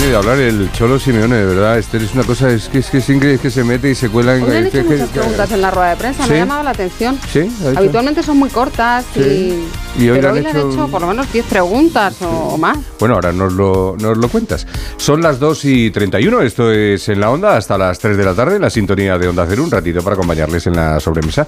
Tiene de hablar el Cholo Simeone, de verdad. Este es una cosa, es que es, que es increíble que se mete y se cuela en... Hoy han hecho que- muchas que- preguntas en la rueda de prensa, ¿Sí? me ha llamado la atención. Sí, ha hecho. Habitualmente son muy cortas Sí. y, Y hoy pero hoy han le han hecho- hecho por lo menos 10 preguntas o más. Bueno, ahora nos lo, nos lo cuentas. Son las 2 y 31, esto es En la Onda, hasta las 3 de la tarde, la sintonía de Onda Cero, un ratito para acompañarles en la sobremesa.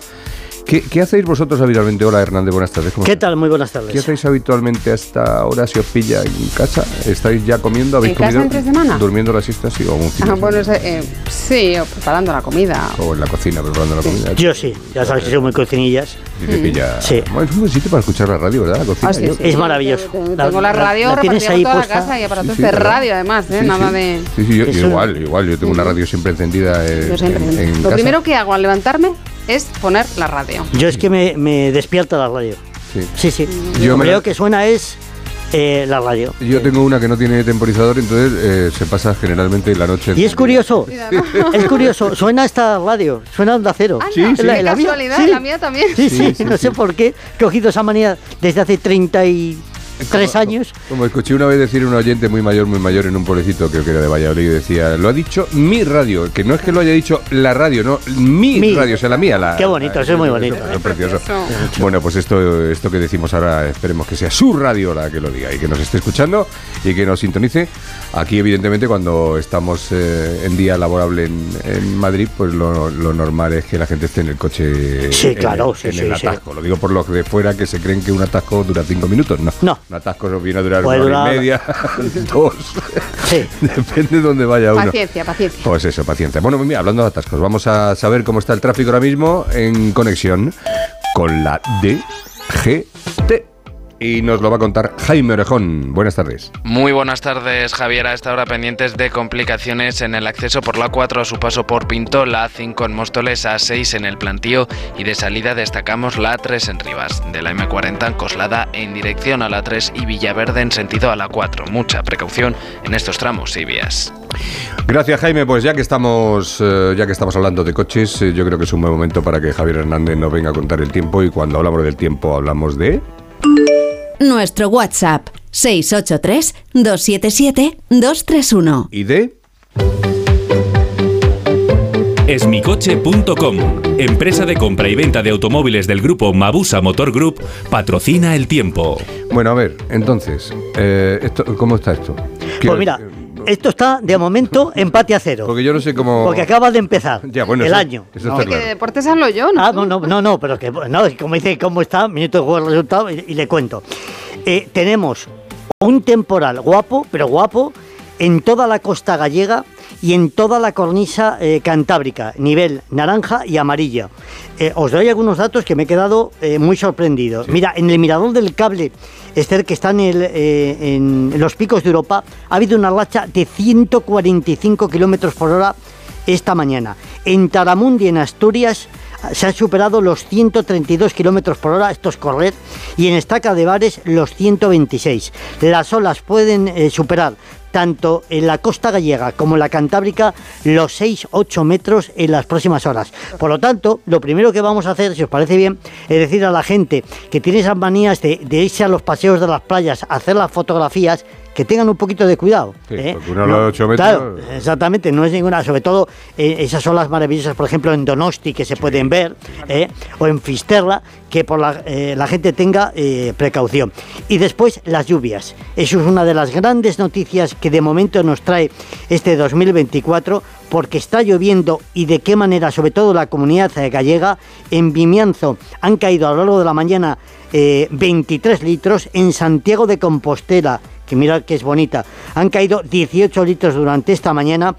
¿Qué, qué hacéis vosotros habitualmente? Hola Hernández, buenas tardes. ¿cómo ¿Qué estás? tal? Muy buenas ¿Qué tardes. hacéis habitualmente hasta ahora si os pilla en casa? ¿Estáis ya comiendo? ¿Habéis ¿En casa comido? entre semana? ¿Durmiendo la siesta? Sí, o un fin Ah, bueno, eh, sí, o preparando la comida. O en la cocina preparando la comida. Yo sí, ya sabes que soy muy cocinillas. Te pilla. Sí. Bueno, es un buen sitio para escuchar la radio, ¿verdad? La cocina. Ah, sí. Es maravilloso. Tengo, La- tengo la la- radio la tienes repartida ahí por toda puesta. la casa y aparatos Sí, sí, de ¿verdad? radio además, ¿eh? Sí, Nada sí. de... Sí, sí, yo, yo igual, igual. Yo tengo una radio siempre encendida eh, Yo siempre- en, en Lo casa. primero que hago al levantarme es poner la radio. Yo es que me, me despierta la radio. Sí. Sí, sí. Yo Lo me la- que suena es eh, la radio. Yo tengo una que no tiene temporizador, entonces eh, se pasa generalmente la noche. Y es curioso, es curioso, suena esta radio, suena onda cero. Anda, Sí, sí. La- qué la mía, casualidad, sí. la mía también. Sí, sí, Sí, sí, no sí. sé por qué he cogido esa manía desde hace 33 años. Como escuché una vez decir un oyente muy mayor, muy mayor en un pueblecito, creo que era de Valladolid, y decía, lo ha dicho mi radio, que no es que lo haya dicho la radio, no, mi, Mi. radio, o sea, la mía. La, Qué bonito, eso es muy bonito. eso es precioso. Bueno, pues esto, esto que decimos ahora, esperemos que sea su radio la que lo diga y que nos esté escuchando y que nos sintonice. Aquí, evidentemente, cuando estamos eh, en día laborable en, en Madrid, pues lo, lo normal es que la gente esté en el coche Sí, en, claro, sí, en sí, el sí. atasco. Lo digo por los de fuera que se creen que un atasco dura cinco minutos. No, No. Un atasco viene a durar Puede una hora y media, dos. Sí. Depende de dónde vaya uno. Paciencia, paciencia. Pues eso, paciencia. Bueno, mira, hablando de atascos, vamos a saber cómo está el tráfico ahora mismo en conexión con la DGT. Y nos lo va a contar Jaime Orejón. Buenas tardes. Muy buenas tardes, Javier. A esta hora pendientes de complicaciones en el acceso por la 4 a su paso por Pinto, la A5 en Móstoles, A6 en el Plantío y de salida destacamos la A3 en Rivas. De la M40 en Coslada en dirección a la 3 y Villaverde en sentido a la 4. Mucha precaución en estos tramos y vías. Gracias, Jaime. Pues ya que estamos, eh, ya que estamos hablando de coches, eh, yo creo que es un buen momento para que Javier Hernández nos venga a contar el tiempo. Y cuando hablamos del tiempo, hablamos de. Nuestro WhatsApp 683-277-231. ¿Y de? Esmicoche.com, empresa de compra y venta de automóviles del grupo Mabusa Motor Group, patrocina el tiempo. Bueno, a ver, entonces, eh, esto, ¿cómo está esto? Quiero- Pues mira, esto está de momento empate a cero. Porque yo no sé cómo. Porque acaba de empezar Ya, bueno, el eso- año. eso ¿no? está claro. de deportes hablo yo, ¿no? Ah, no, no, no, no, pero que, no, como dice, ¿cómo está? Minuto de juego, resultado, y, y le cuento. Eh, tenemos un temporal guapo, pero guapo, en toda la costa gallega y en toda la cornisa eh, cantábrica, nivel naranja y amarilla. Eh, os doy algunos datos que me he quedado eh, muy sorprendido. Mira, en el mirador del cable, Esther, que está en, el, eh, en los picos de Europa, ha habido una racha de 145 kilómetros por hora esta mañana. En Taramundi, en Asturias, se han superado los 132 kilómetros por hora, esto es correr, y en Estaca de Bares los 126. Las olas pueden eh, superar tanto en la costa gallega como en la cantábrica los 6-8 metros en las próximas horas. Por lo tanto, lo primero que vamos a hacer, si os parece bien, es decir a la gente que tiene esas manías de, de irse a los paseos de las playas a hacer las fotografías, que tengan un poquito de cuidado. Sí, ¿eh? porque una ola de ocho metros- Claro, exactamente, no es ninguna, sobre todo eh, esas olas maravillosas, por ejemplo, en Donosti, que se pueden ver, ¿eh? o en Fisterra, que por la, eh, la gente tenga precaución. Y después las lluvias. Eso es una de las grandes noticias que de momento nos trae este 2024, porque está lloviendo y de qué manera, sobre todo la comunidad gallega, en Vimianzo han caído a lo largo de la mañana eh, 23 litros, en Santiago de Compostela, que mirad que es bonita, han caído 18 litros durante esta mañana.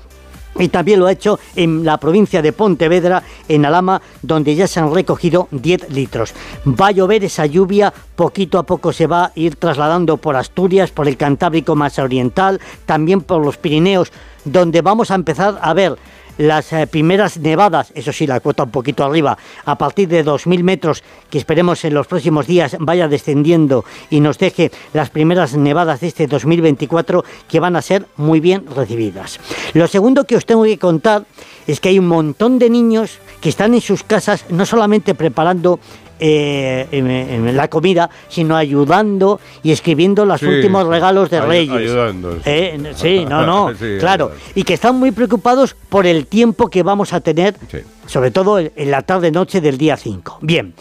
Y también lo ha hecho en la provincia de Pontevedra, en Alama, donde ya se han recogido 10 litros. Va a llover esa lluvia, poquito a poco se va a ir trasladando por Asturias, por el Cantábrico más oriental, también por los Pirineos, donde vamos a empezar a ver las eh, primeras nevadas, eso sí, la cuota un poquito arriba, a partir de 2.000 metros, que esperemos en los próximos días vaya descendiendo y nos deje las primeras nevadas de este 2024 que van a ser muy bien recibidas. Lo segundo que os tengo que contar es que hay un montón de niños que están en sus casas no solamente preparando eh, en- en la comida, sino ayudando y escribiendo los Sí, últimos regalos de Ay- Reyes. ayudando. Eh, sí, no, no, Sí, claro. Y que están muy preocupados por el tiempo que vamos a tener, Sí. sobre todo en en la tarde-noche del día 5. Bien,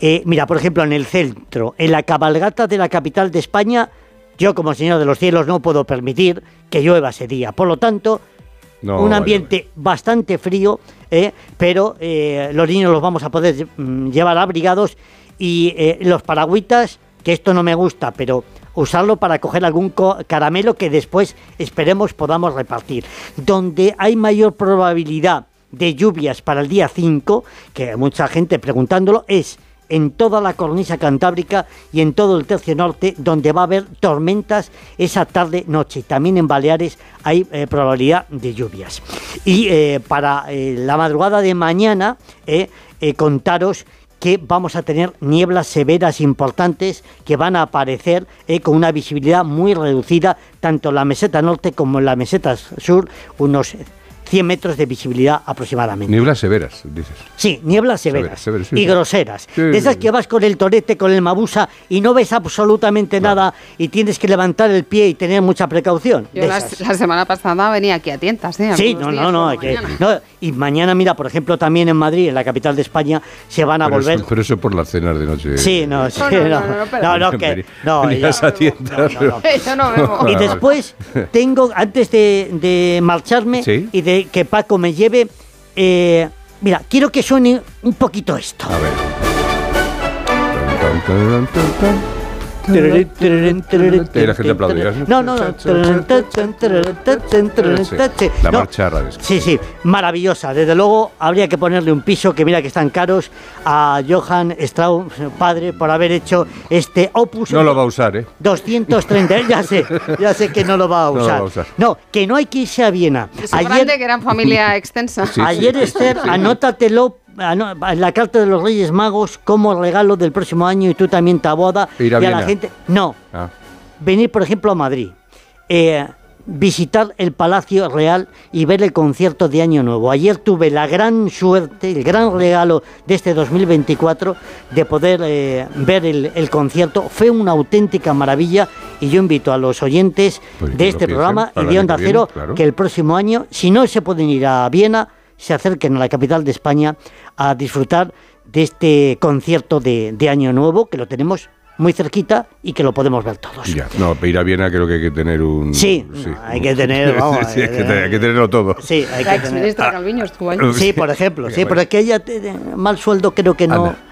eh, mira, por ejemplo, en el centro, en la cabalgata de la capital de España, yo como señor de los cielos no puedo permitir que llueva ese día. Por lo tanto, No, un vale, ambiente bastante frío, eh, pero eh, los niños los vamos a poder mm, llevar abrigados y eh, los paragüitas, que esto no me gusta, pero usarlo para coger algún caramelo que después esperemos podamos repartir. Donde hay mayor probabilidad de lluvias para el día 5, que mucha gente preguntándolo, es en toda la cornisa cantábrica y en todo el tercio norte, donde va a haber tormentas esa tarde-noche. También en Baleares hay eh, probabilidad de lluvias. Y eh, para eh, la madrugada de mañana, contaros que vamos a tener nieblas severas importantes que van a aparecer con una visibilidad muy reducida, tanto en la meseta norte como en la meseta sur, unos 100 metros de visibilidad aproximadamente. Nieblas severas, dices. Sí, nieblas severas Severas, severas, sí, y sí. groseras. Sí, de esas sí. que vas con el torete, con el mabusa y no ves absolutamente nada y tienes que levantar el pie y tener mucha precaución. Yo De la, esas. la semana pasada venía aquí a tientas, ¿eh? Sí, no, no, no, que- no, Y mañana, mira, por ejemplo, también en Madrid, en la capital de España, se van a Pero volver. eso, pero eso por las cenas de noche. Sí, no, sí, No, no, no, no, no, que, no, ya- a tientas, no, no. Y después tengo, antes de, de marcharme Sí. y de que Paco me lleve, eh, mira, quiero que suene un poquito esto. A ver. Y la gente aplaudirá. No, no, no. Sí, La No. marcha. Sí, sí, maravillosa. Desde luego habría que ponerle un piso, que mira que están caros, a Johann Strauss, padre, por haber hecho este opus. No lo va a usar, ¿eh? 230, ¿eh? ya sé, ya sé que no lo va a No usar. va a usar. No, que no hay que irse a Viena. Es grande que eran familia extensa. Sí, Ayer, Esther, anótatelo la carta de los Reyes Magos como regalo del próximo año y tú también, Taboada. Ir a y a la gente. No, Ah, venir, por ejemplo, a Madrid. eh, visitar el Palacio Real y ver el concierto de Año Nuevo. Ayer tuve la gran suerte, el gran regalo de este 2024 de poder eh, ver el, el concierto. Fue una auténtica maravilla y yo invito a los oyentes Pues de este programa y de Onda Cero claro. que el próximo año, si no se pueden ir a Viena, se acerquen a la capital de España a disfrutar de este concierto de, de Año Nuevo, que lo tenemos muy cerquita y que lo podemos ver todos. ya. No, para ir a Viena creo que hay que tener un. Sí, hay que tener, vamos, sí, hay, que tener- hay que tenerlo todo. Sí, hay La que tener. Calviño estuvo ahí. Sí, por ejemplo, sí, Bueno. pero es que ella mal sueldo creo que no Anda,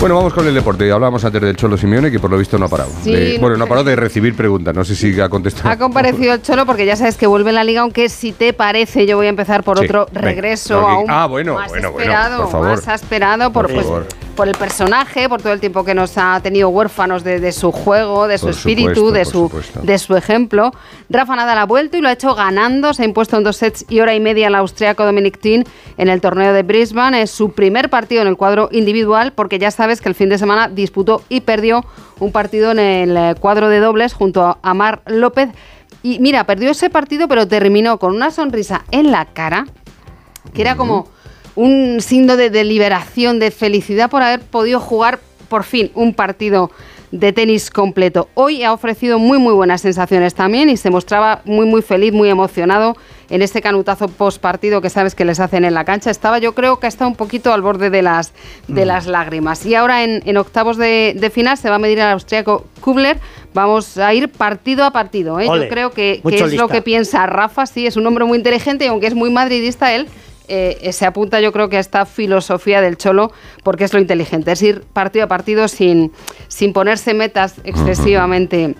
Bueno, vamos con el deporte. Hablábamos antes del Cholo Simeone, que por lo visto no ha parado. Sí, De- no bueno, no ha parado de recibir preguntas. No sé si ha contestado. Ha comparecido el Cholo porque ya sabes que vuelve la liga, aunque si te parece, yo voy a empezar por Sí, otro venga. regreso Lo que- aún ah, bueno, más bueno, bueno, esperado, por favor. más esperado por, Por pues, favor. Por el personaje, por todo el tiempo que nos ha tenido huérfanos de, de su juego, de su Por espíritu, supuesto, de su supuesto. de su ejemplo. Rafa Nadal ha vuelto y lo ha hecho ganando, se ha impuesto en dos sets y hora y media al austriaco Dominic Thiem en el torneo de Brisbane. Es su primer partido en el cuadro individual porque ya sabes que el fin de semana disputó y perdió un partido en el eh, cuadro de dobles junto a Mar López. Y mira, perdió ese partido pero terminó con una sonrisa en la cara que era como un signo de, de liberación, de felicidad por haber podido jugar por fin un partido de tenis completo. Hoy ha ofrecido muy muy buenas sensaciones también y se mostraba muy muy feliz, muy emocionado en este canutazo post partido que sabes que les hacen en la cancha. Estaba yo creo que ha estado un poquito al borde de las, de Mm. las lágrimas. Y ahora en, en octavos de, de final se va a medir al austriaco Kubler. Vamos a ir partido a partido. ¿eh? Ole, Yo creo que, es lo que piensa Rafa. Sí, es un hombre muy inteligente y aunque es muy madridista él, eh, se apunta yo creo que a esta filosofía del Cholo porque es lo inteligente, es ir partido a partido sin, sin ponerse metas excesivamente...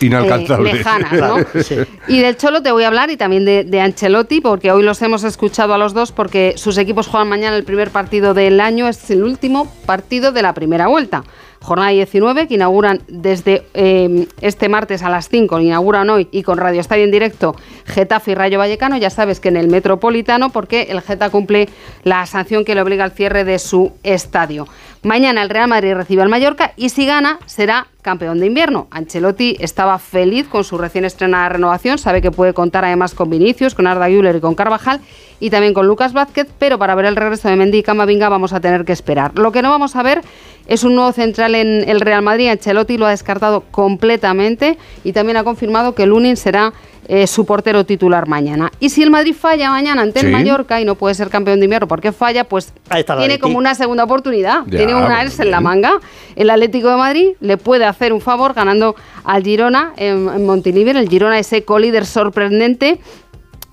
Eh, lejanas, ¿no? Sí. Y del Cholo te voy a hablar y también de, de Ancelotti, porque hoy los hemos escuchado a los dos, porque sus equipos juegan mañana el primer partido del año, es el último partido de la primera vuelta. Jornada 19 que inauguran desde eh, este martes a las 5, inauguran hoy y con Radio Estadio en directo Getafe y Rayo Vallecano. Ya sabes que en el Metropolitano, porque el Geta cumple la sanción que le obliga al cierre de su estadio. Mañana el Real Madrid recibe al Mallorca y si gana será campeón de invierno. Ancelotti estaba feliz con su recién estrenada renovación, sabe que puede contar además con Vinicius, con Arda Güler y con Carvajal y también con Lucas Vázquez, pero para ver el regreso de Mendy y Camavinga vamos a tener que esperar. Lo que no vamos a ver es un nuevo central en el Real Madrid. Ancelotti lo ha descartado completamente y también ha confirmado que Lunin será eh, su portero titular mañana. Y si el Madrid falla mañana ante el Sí. Mallorca y no puede ser campeón de invierno porque falla, pues tiene como una segunda oportunidad. Ya, tiene una ERS en la manga. El Atlético de Madrid le puede hacer un favor ganando al Girona en, en Montilivi. El Girona ese colíder sorprendente.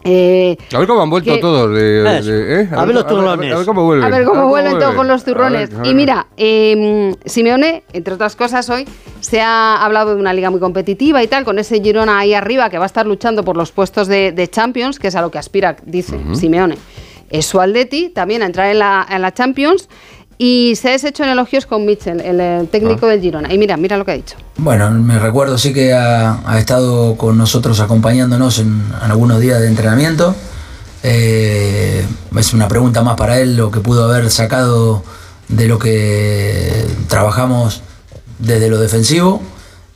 Eh, A ver cómo han vuelto Que- todos. De, Eso. de- ¿eh? A ver los turrones. A ver cómo vuelven. A ver cómo vuelven todos con los A ver, turrones. a ver. Y mira, eh, Simeone, entre otras cosas, hoy se ha hablado de una liga muy competitiva y tal, con ese Girona ahí arriba que va a estar luchando por los puestos de, de Champions, que es a lo que aspira, dice Simeone. Es su Atleti también a entrar en la, en la Champions. Y se ha deshecho en elogios con Mitchell, el, eh, técnico del Girona. Y mira, mira lo que ha dicho. Bueno, me recuerdo sí que ha, ha estado con nosotros acompañándonos en, en algunos días de entrenamiento. Eh, es una pregunta más para él, lo que pudo haber sacado de lo que trabajamos desde lo defensivo.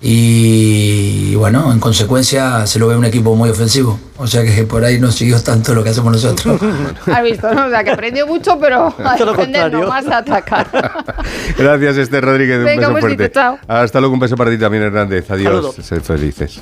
Y, bueno, en consecuencia se lo ve un equipo muy ofensivo. O sea que por ahí no siguió tanto lo que hacemos nosotros. Has visto, ¿no? O sea, que aprendió mucho, pero a defender, no más a atacar. Gracias, Esther Rodríguez. Un Venga, beso besito, fuerte. chao. Hasta luego, un beso para ti también, Hernández. Adiós. Sed felices.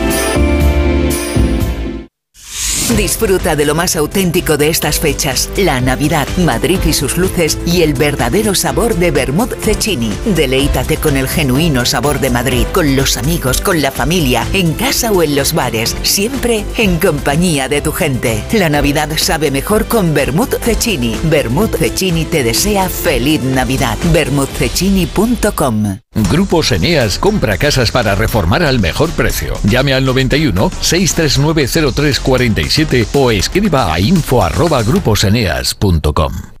Disfruta de lo más auténtico de estas fechas, la Navidad, Madrid y sus luces y el verdadero sabor de Vermouth Cecchini. Deleítate con el genuino sabor de Madrid, con los amigos, con la familia, en casa o en los bares, siempre en compañía de tu gente. La Navidad sabe mejor con Vermouth Cecchini. Vermouth Cecchini te desea feliz Navidad. vermouthcecchini.com Grupos Eneas compra casas para reformar al mejor precio. Llame al 91 639 0347 o escriba a info@gruposeneas.com.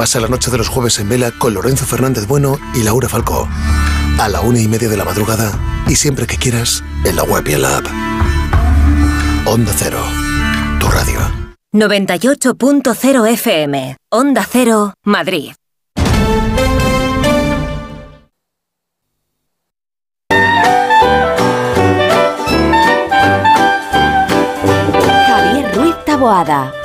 Pasa la noche de los jueves en vela con Lorenzo Fernández Bueno y Laura Falcó. A la una y media de la madrugada y siempre que quieras en la web y en la app. Onda Cero, tu radio. 98.0 FM, Onda Cero, Madrid. Javier Ruiz Taboada.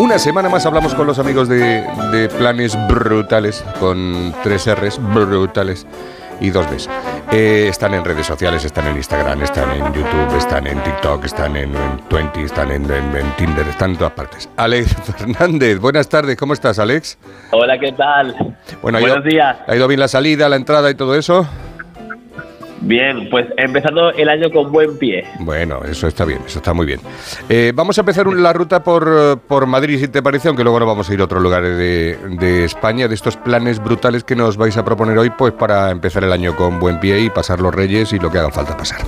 Una semana más hablamos con los amigos de, de Planes Brutales, con tres R's brutales y dos Bs. Eh, están en redes sociales, están en Instagram, están en YouTube, están en TikTok, están en, en Twenty, están en, en- en Tinder, están en todas partes. Alex Fernández, buenas tardes, ¿cómo estás, Alex? Hola, ¿qué tal? Bueno, ha Buenos ido, días. ¿Ha ido bien la salida, la entrada y todo eso? Bien, pues empezando el año con buen pie. Bueno, eso está bien, eso está muy bien. Eh, vamos a empezar la ruta por, por Madrid, si te parece, aunque luego nos vamos a ir a otros lugares de, de España, de estos planes brutales que nos vais a proponer hoy, pues para empezar el año con buen pie y pasar los reyes y lo que haga falta pasar.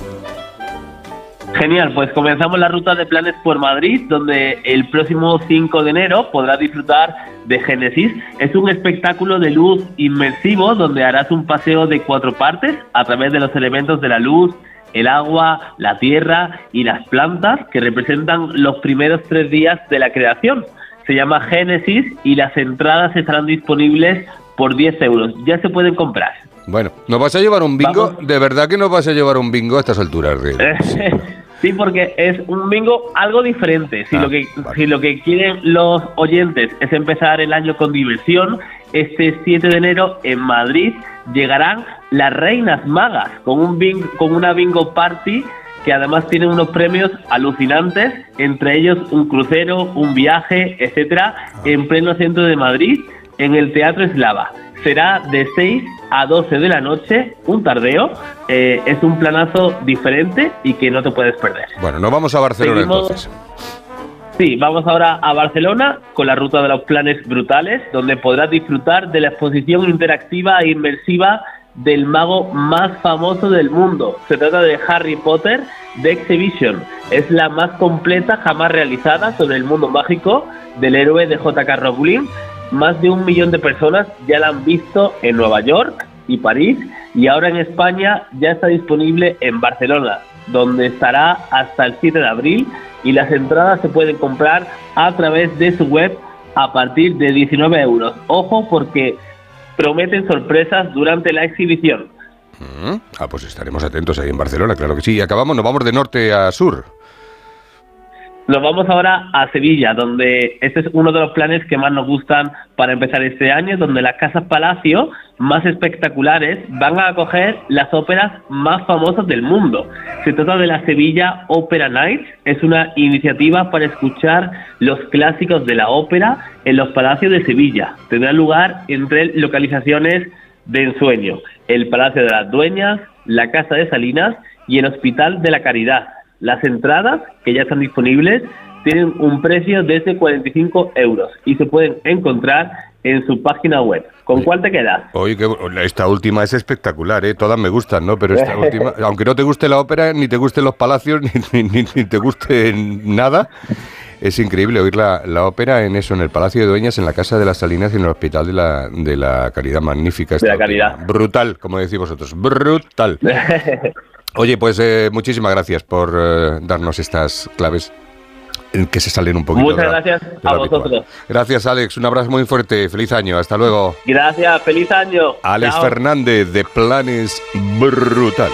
Genial, pues comenzamos la ruta de planes por Madrid, donde el próximo 5 de enero podrás disfrutar de Génesis. Es un espectáculo de luz inmersivo donde harás un paseo de cuatro partes a través de los elementos de la luz, el agua, la tierra y las plantas que representan los primeros tres días de la creación. Se llama Génesis y las entradas estarán disponibles por 10 euros. Ya se pueden comprar. Bueno, ¿nos vas a llevar un bingo? ¿De verdad que nos vas a llevar un bingo a estas alturas? Sí, porque es un bingo algo diferente. Si, Ah, lo que, si lo que quieren los oyentes es empezar el año con diversión, este 7 de enero en Madrid llegarán las Reinas Magas con, un bing- con una bingo party que además tiene unos premios alucinantes, entre ellos un crucero, un viaje, etcétera, en pleno centro de Madrid, en el Teatro Eslava. Será de 6 a 12 de la noche, un tardeo. Eh, es un planazo diferente y que no te puedes perder. Bueno, nos vamos a Barcelona Seguimos- entonces. Sí, vamos ahora a Barcelona con la ruta de los planes brutales, donde podrás disfrutar de la exposición interactiva e inmersiva del mago más famoso del mundo. Se trata de Harry Potter The Exhibition. Es la más completa jamás realizada sobre el mundo mágico del héroe de J.K. Rowling. Más de un millón de personas ya la han visto en Nueva York y París y ahora en España ya está disponible en Barcelona, donde estará hasta el 7 de abril y las entradas se pueden comprar a través de su web a partir de 19 euros. Ojo porque prometen sorpresas durante la exhibición. Mm, Ah, pues estaremos atentos ahí en Barcelona, claro que sí. Acabamos, nos vamos de norte a sur. Nos vamos ahora a Sevilla, donde este es uno de los planes que más nos gustan para empezar este año, donde las casas palacio más espectaculares van a acoger las óperas más famosas del mundo. Se trata de la Sevilla Opera Night, es una iniciativa para escuchar los clásicos de la ópera en los palacios de Sevilla. Tendrá lugar en tres localizaciones de ensueño, el Palacio de las Dueñas, la Casa de Salinas y el Hospital de la Caridad. Las entradas, que ya están disponibles, tienen un precio desde 45 euros y se pueden encontrar en su página web. ¿Con cuál te quedas? Oye, que esta última es espectacular, ¿eh? Todas me gustan, ¿no? Pero esta última, aunque no te guste la ópera, ni te gusten los palacios, ni, ni- ni te guste nada, es increíble oír la, la ópera en eso, en el Palacio de Dueñas, en la Casa de las Salinas y en el Hospital de la, de la Caridad. Magnífica. esta De la. Caridad. Brutal, como decís vosotros. Brutal. Oye, pues eh, muchísimas gracias por eh, darnos estas claves eh, que se salen un poquito. Muchas de la- gracias de a habitual. vosotros. Gracias, Alex. Un abrazo muy fuerte. Feliz año. Hasta luego. Gracias, feliz año. Alex Chao. Fernández de Planes Brutales.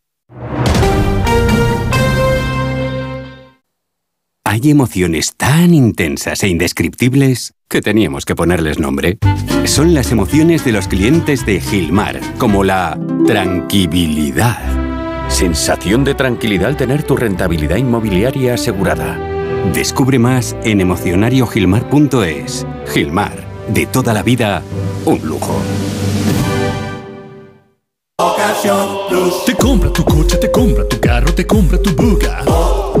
Hay emociones tan intensas e indescriptibles que teníamos que ponerles nombre. Son las emociones de los clientes de Gilmar, como la tranquilidad. Sensación de tranquilidad al tener tu rentabilidad inmobiliaria asegurada. Descubre más en emocionariogilmar.es. Gilmar, de toda la vida, un lujo. Te compra tu coche, te compra tu carro, te compra tu buga. Te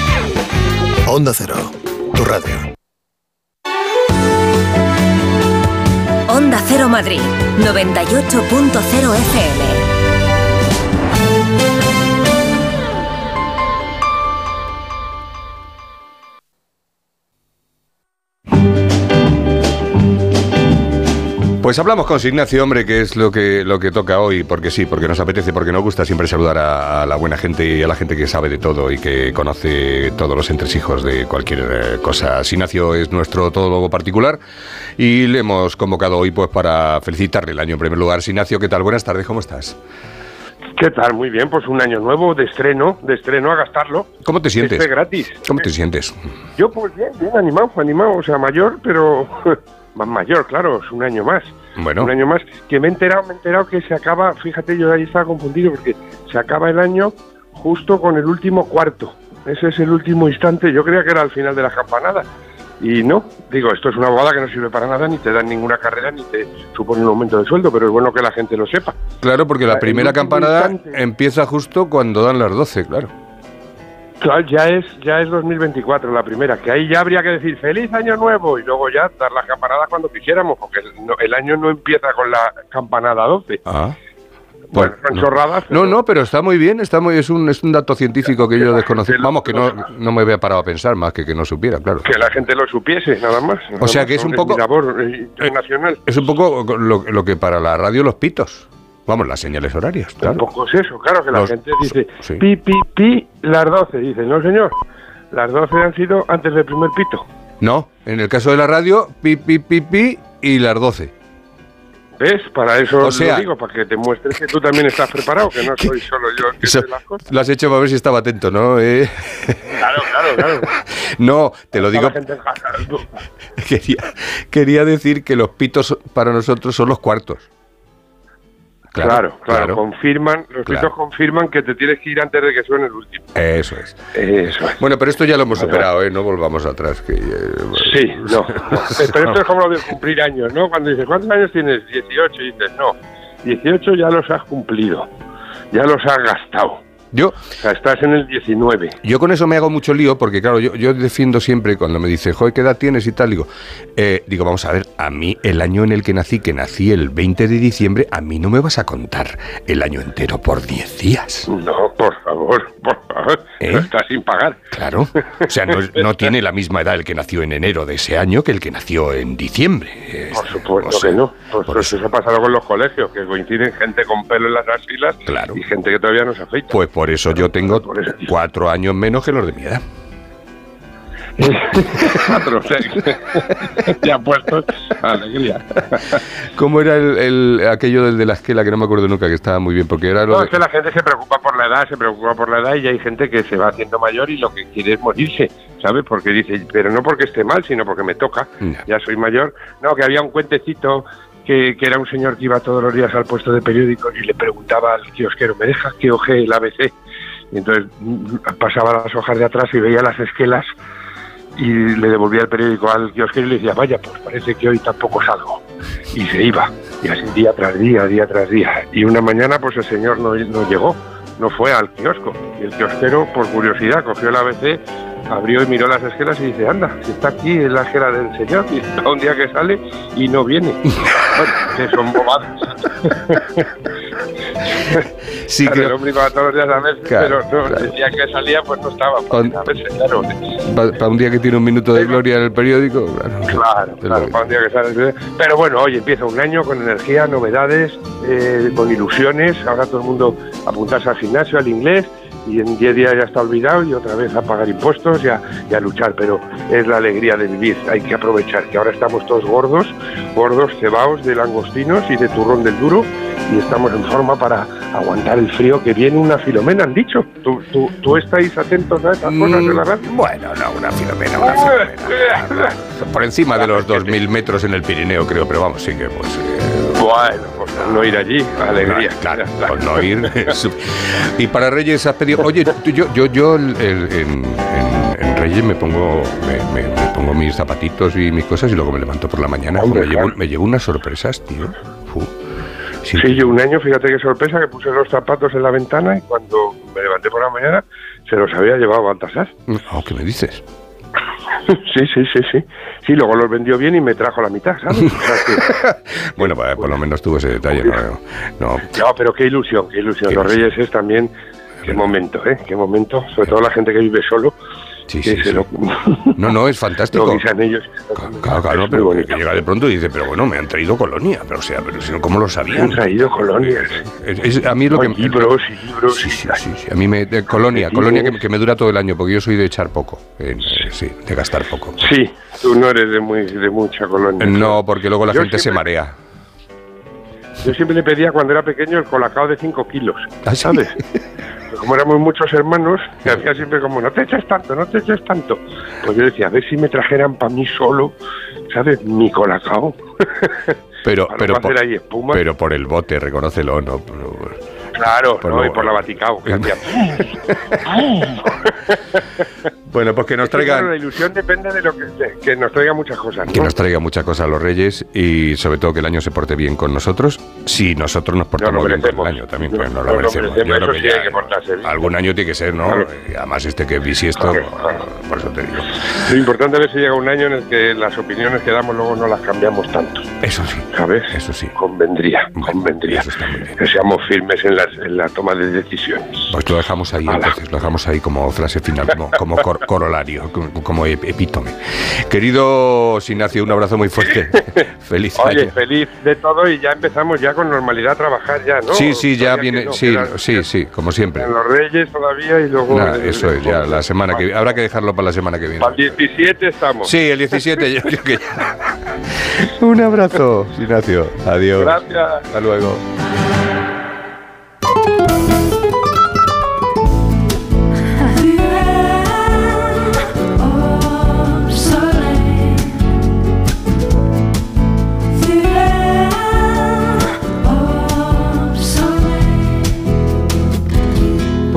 Onda Cero, tu radio. Onda Cero Madrid, 98.0 FM. Pues hablamos con Ignacio, hombre, que es lo que, lo que toca hoy, porque sí, porque nos apetece, porque nos gusta siempre saludar a, a la buena gente y a la gente que sabe de todo y que conoce todos los entresijos de cualquier eh, cosa. Ignacio es nuestro todólogo particular y le hemos convocado hoy pues para felicitarle el año en primer lugar. Ignacio, ¿qué tal? Buenas tardes, ¿cómo estás? ¿Qué tal? Muy bien, pues un año nuevo de estreno, de estreno a gastarlo. ¿Cómo te sientes? Este gratis. ¿Cómo te sientes? Yo pues bien, bien animado, animado, o sea, mayor, pero más mayor, claro, es un año más. Bueno. Un año más que me he enterado, me he enterado que se acaba, fíjate, yo ahí estaba confundido porque se acaba el año justo con el último cuarto. Ese es el último instante, yo creía que era al final de la campanada. Y no, digo, esto es una abogada que no sirve para nada, ni te dan ninguna carrera, ni te supone un aumento de sueldo, pero es bueno que la gente lo sepa. Claro, porque la primera campanada instante. empieza justo cuando dan las 12, claro. Claro, ya es, ya es 2024 la primera, que ahí ya habría que decir feliz año nuevo y luego ya dar las campanadas cuando quisiéramos, porque el, no- el año no empieza con la campanada 12. Ah. Bueno, chorradas. No, no, pero está muy bien, está muy, es un, es un dato científico que yo desconocía. Vamos, que no, no me había parado a pensar más que que no supiera, claro. Que la gente lo supiese, nada más. O sea que es un poco- labor eh, internacional. Es un poco lo, lo que para la radio los pitos. Vamos, las señales horarias, claro. Tampoco es eso, claro, que la Los- gente dice sí. pi, pi, pi, las 12. Dice, no señor, las 12 han sido antes del primer pito. No, en el caso de la radio, pi, pi, pi, pi y las 12. ¿Ves? Para eso O sea- lo digo, para que te muestres que tú también estás preparado, que no soy solo yo el que las cosas. lo has hecho para ver si estaba atento, ¿no? Eh, Claro, claro, claro. no, te lo digo. Quería, quería decir que los pitos para nosotros son los cuartos. Claro, claro, confirman, los Claro. confirman que te tienes que ir antes de que suene el último. Eso es. Eso es. Bueno, pero esto ya lo hemos Vale, superado, ¿eh? No volvamos atrás. Que, eh, Sí, no. no. Pero esto es como lo de cumplir años, ¿no? Cuando dices, ¿cuántos años tienes? 18. Y dices, no, 18 ya los has cumplido, ya los has gastado. Yo, O sea, estás en el 19. Yo con eso me hago mucho lío porque, claro, yo, yo defiendo siempre cuando me dice, joder, ¿qué edad tienes y tal? Digo, eh, digo, vamos a ver, a mí el año en el que nací, que nací el 20 de diciembre, a mí no me vas a contar el año entero por 10 días. No, por favor, por favor, ¿Eh? no estás sin pagar. Claro. O sea, no, tiene la misma edad el que nació en enero de ese año que el que nació en diciembre. Por supuesto o sea, que no. Pues, por eso ha pasado con los colegios, que coinciden gente con pelo en las axilas Claro. y gente que todavía no se afeita. Pues por eso yo tengo cuatro años menos que los de mi edad. Ya puestos, alegría. ¿Cómo era el, el- aquello del de la esquela que no me acuerdo nunca, que estaba muy bien? Porque era lo No, de- es que la gente se preocupa por la edad, se preocupa por la edad y hay gente que se va haciendo mayor y lo que quiere es morirse, ¿sabes? Porque dice, pero no porque esté mal, sino porque me toca, ya soy mayor. No, que había un cuentecito que, que era un señor que iba todos los días al puesto de periódicos y le preguntaba al kiosquero, ¿me dejas que oje el ABC? Y entonces mm, pasaba las hojas de atrás y veía las esquelas y le devolvía el periódico al kiosquero y le decía, vaya, pues parece que hoy tampoco salgo. Y se iba, y así día tras día, día tras día. Y una mañana pues el señor no, no llegó, no fue al kiosco. Y el kiosquero, por curiosidad, cogió el ABC, abrió y miró las esquelas y dice, anda, si está aquí en la esquela del señor, y está un día que sale y no viene. bueno, que son bobadas. Sí, Claro, el hombre iba todos los días a verse, Claro, pero no, claro. el día que salía pues no estaba. A claro. Para un día que tiene un minuto de gloria en el periódico. Claro, Claro, claro, para un día que sale. Pero bueno, hoy empieza un año con energía, novedades, eh, con ilusiones. Ahora todo el mundo apuntarse al gimnasio, al inglés, y en 10 días ya está olvidado y otra vez a pagar impuestos y a, y a luchar. Pero es la alegría de vivir, hay que aprovechar que ahora estamos todos gordos, gordos, cebaos de langostinos y de turrón del duro, y estamos en forma para aguantar el frío que viene una filomena, han dicho. ¿Tú, tú, tú estáis atentos a estas cosas de la radio? Bueno, no, una filomena, una filomena. Por encima de los 2.000 metros en el Pirineo, creo, pero vamos, sí que pues... eh, Bueno, pues no ir allí, alegría. Claro, por no ir. y para Reyes has pedido... Oye, yo, yo, yo el- el- en, en- Reyes me pongo, me, me- me pongo mis zapatitos y mis cosas y luego me levanto por la mañana. Hombre, me, llevo, claro. me llevo unas sorpresas, tío. Sí, yo un año, fíjate qué sorpresa, que puse los zapatos en la ventana y cuando me levanté por la mañana se los había llevado a Baltasar. Oh, ¿Qué me dices? Sí, sí, sí, sí. Sí, luego los vendió bien y me trajo la mitad, ¿sabes? Bueno, pues, por lo menos tuvo ese detalle. No, no, no, pero qué ilusión, qué ilusión. Los Reyes es también, qué momento, ¿eh? Qué momento, sobre todo la gente que vive solo. Sí, sí, sí. Lo, no, no, es fantástico. lo ellos. Claro, claro, pero que llega de pronto y dice, pero bueno, me han traído colonia, pero o sea, pero si no, ¿cómo lo sabían? Me han traído colonias. Es, es- a mí es lo que libros y libros. Sí, sí, sí, sí. A mí me de colonia, colonia que, que me dura todo el año, porque yo soy de echar poco, eh, sí, de gastar poco. Sí, tú no eres de, muy, de mucha colonia. No, porque luego la Yo gente se marea. Yo siempre le pedía cuando era pequeño el colacao de 5 kilos, ¿Ah, ¿sabes? Como éramos muchos hermanos, que hacía siempre como, no te eches tanto, no te eches tanto. Pues yo decía, a ver si me trajeran para mí solo, ¿sabes? Mi colacao. Pero, pero, por, ahí espuma. pero por el bote, reconócelo, no. Claro, Por ¿no? lo- y por la Vaticao. que Bueno, pues que nos que, claro, la ilusión depende de lo que, de- que nos traiga muchas cosas. ¿no? que nos traiga muchas cosas a los Reyes y sobre todo que el año se porte bien con nosotros, si nosotros nos portamos bien con el año también, pues nos no lo lo merecemos. Yo creo eso que sí ya hay que portarse bien. algún año tiene que ser, ¿no? Claro. Y además este que es bisiesto, Claro, por eso te digo. Lo importante es que llega un año en el que las opiniones que damos luego no las cambiamos tanto. Eso sí. ¿Sabes? Eso sí. Convendría, convendría. Que seamos firmes en, las- en la toma de decisiones. Pues lo dejamos ahí, entonces, lo dejamos ahí como frase final, como, como cor- corolario, como, como ep- epítome. Querido Sinacio, un abrazo muy fuerte. Feliz Oye, año. feliz de todo y ya empezamos ya con normalidad a trabajar ya, ¿no? Sí, sí, ya viene, no, sí, sí, sí, como siempre. En los Reyes todavía y luego... El- eso es, ya la semana que habrá que dejarlo para la semana que viene. Para el 17 estamos. Sí, el 17 yo creo que ya. Un abrazo, Ignacio. Adiós. Gracias. Hasta luego.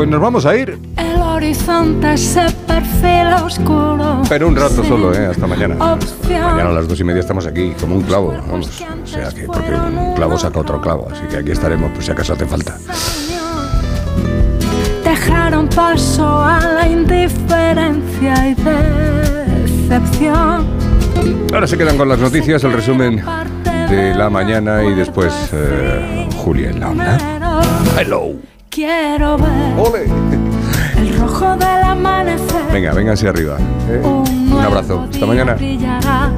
Pues nos vamos a ir, El horizonte se perfila oscuro. pero un rato solo, ¿eh? Hasta mañana. Mañana a las dos y media estamos aquí, como un clavo, vamos. O sea que, porque un clavo saca otro clavo, así que aquí estaremos por si acaso hace falta. Dejaron paso a la indiferencia y decepción. Ahora se quedan con las noticias, el resumen de la mañana y después eh, Julia en la onda. Hello. Quiero ver el rojo del amanecer. Venga, vénganse arriba. ¿eh? Un abrazo. Hasta mañana. Brillará